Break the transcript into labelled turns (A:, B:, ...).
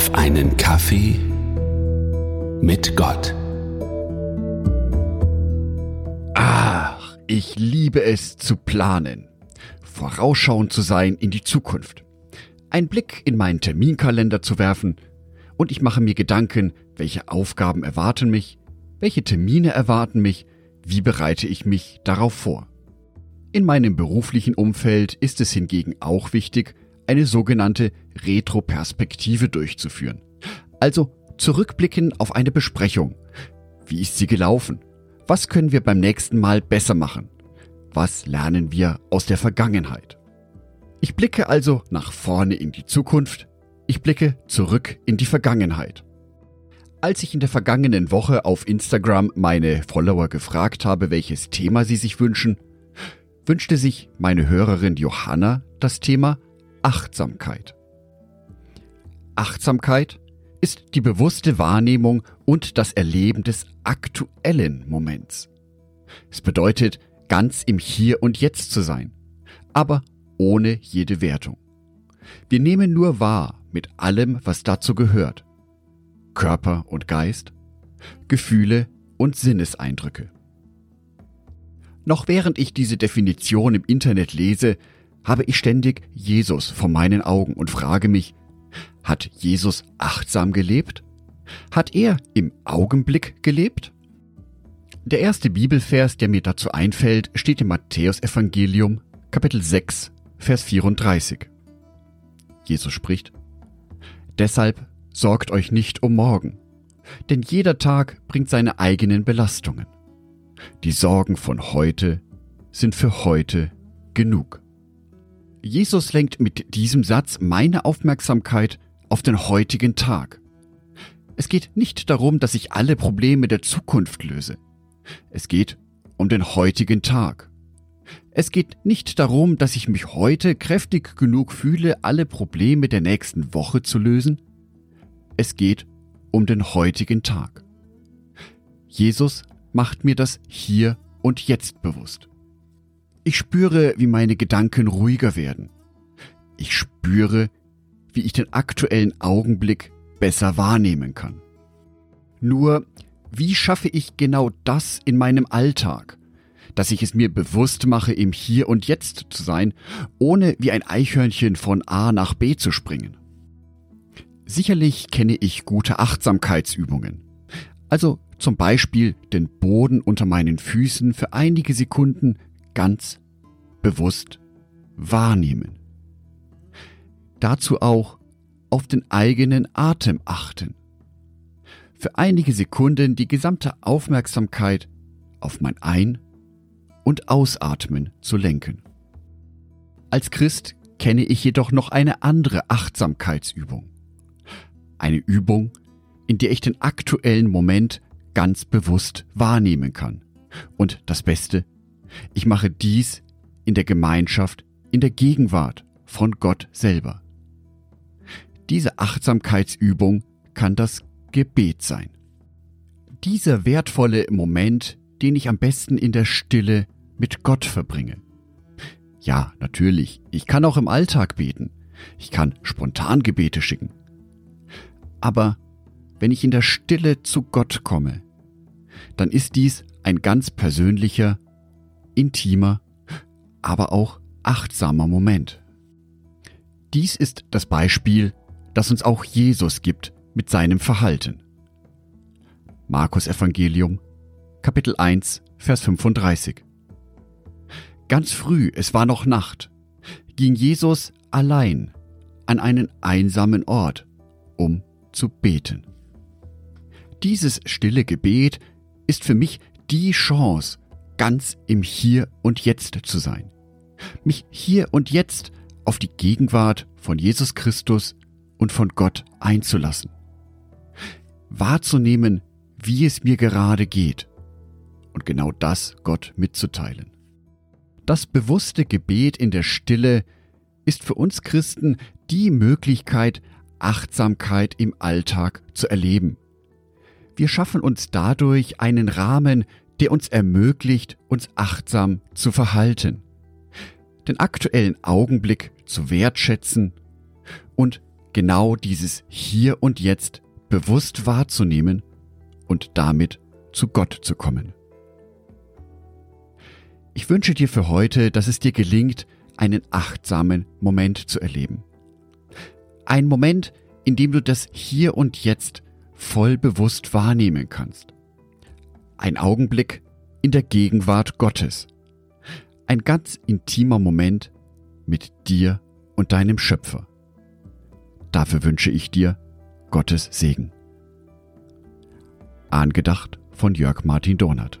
A: auf einen Kaffee mit Gott.
B: Ach, ich liebe es zu planen, vorausschauend zu sein in die Zukunft, einen Blick in meinen Terminkalender zu werfen und ich mache mir Gedanken, welche Aufgaben erwarten mich, welche Termine erwarten mich, wie bereite ich mich darauf vor. In meinem beruflichen Umfeld ist es hingegen auch wichtig, eine sogenannte Retroperspektive durchzuführen. Also zurückblicken auf eine Besprechung. Wie ist sie gelaufen? Was können wir beim nächsten Mal besser machen? Was lernen wir aus der Vergangenheit? Ich blicke also nach vorne in die Zukunft, ich blicke zurück in die Vergangenheit. Als ich in der vergangenen Woche auf Instagram meine Follower gefragt habe, welches Thema sie sich wünschen, wünschte sich meine Hörerin Johanna das Thema Achtsamkeit. Achtsamkeit ist die bewusste Wahrnehmung und das Erleben des aktuellen Moments. Es bedeutet, ganz im Hier und Jetzt zu sein, aber ohne jede Wertung. Wir nehmen nur wahr mit allem, was dazu gehört. Körper und Geist, Gefühle und Sinneseindrücke. Noch während ich diese Definition im Internet lese, habe ich ständig Jesus vor meinen Augen und frage mich, hat Jesus achtsam gelebt? Hat er im Augenblick gelebt? Der erste Bibelvers, der mir dazu einfällt, steht im Matthäusevangelium, Kapitel 6, Vers 34. Jesus spricht, Deshalb sorgt euch nicht um morgen, denn jeder Tag bringt seine eigenen Belastungen. Die Sorgen von heute sind für heute genug. Jesus lenkt mit diesem Satz meine Aufmerksamkeit auf den heutigen Tag. Es geht nicht darum, dass ich alle Probleme der Zukunft löse. Es geht um den heutigen Tag. Es geht nicht darum, dass ich mich heute kräftig genug fühle, alle Probleme der nächsten Woche zu lösen. Es geht um den heutigen Tag. Jesus macht mir das hier und jetzt bewusst. Ich spüre, wie meine Gedanken ruhiger werden. Ich spüre, wie ich den aktuellen Augenblick besser wahrnehmen kann. Nur, wie schaffe ich genau das in meinem Alltag? Dass ich es mir bewusst mache, im Hier und Jetzt zu sein, ohne wie ein Eichhörnchen von A nach B zu springen. Sicherlich kenne ich gute Achtsamkeitsübungen. Also zum Beispiel den Boden unter meinen Füßen für einige Sekunden ganz bewusst wahrnehmen. Dazu auch auf den eigenen Atem achten. Für einige Sekunden die gesamte Aufmerksamkeit auf mein Ein- und Ausatmen zu lenken. Als Christ kenne ich jedoch noch eine andere Achtsamkeitsübung. Eine Übung, in der ich den aktuellen Moment ganz bewusst wahrnehmen kann. Und das Beste, ich mache dies in der Gemeinschaft, in der Gegenwart von Gott selber. Diese Achtsamkeitsübung kann das Gebet sein. Dieser wertvolle Moment, den ich am besten in der Stille mit Gott verbringe. Ja, natürlich, ich kann auch im Alltag beten. Ich kann spontan Gebete schicken. Aber wenn ich in der Stille zu Gott komme, dann ist dies ein ganz persönlicher, intimer, aber auch achtsamer Moment. Dies ist das Beispiel, das uns auch Jesus gibt mit seinem Verhalten. Markus Evangelium, Kapitel 1, Vers 35. Ganz früh, es war noch Nacht, ging Jesus allein an einen einsamen Ort, um zu beten. Dieses stille Gebet ist für mich die Chance, ganz im Hier und Jetzt zu sein. Mich hier und jetzt auf die Gegenwart von Jesus Christus und von Gott einzulassen. Wahrzunehmen, wie es mir gerade geht. Und genau das Gott mitzuteilen. Das bewusste Gebet in der Stille ist für uns Christen die Möglichkeit, Achtsamkeit im Alltag zu erleben. Wir schaffen uns dadurch einen Rahmen, der uns ermöglicht, uns achtsam zu verhalten, den aktuellen Augenblick zu wertschätzen und genau dieses Hier und Jetzt bewusst wahrzunehmen und damit zu Gott zu kommen. Ich wünsche dir für heute, dass es dir gelingt, einen achtsamen Moment zu erleben. Ein Moment, in dem du das Hier und Jetzt voll bewusst wahrnehmen kannst. Ein Augenblick in der Gegenwart Gottes. Ein ganz intimer Moment mit dir und deinem Schöpfer. Dafür wünsche ich dir Gottes Segen. Angedacht von Jörg Martin Donat.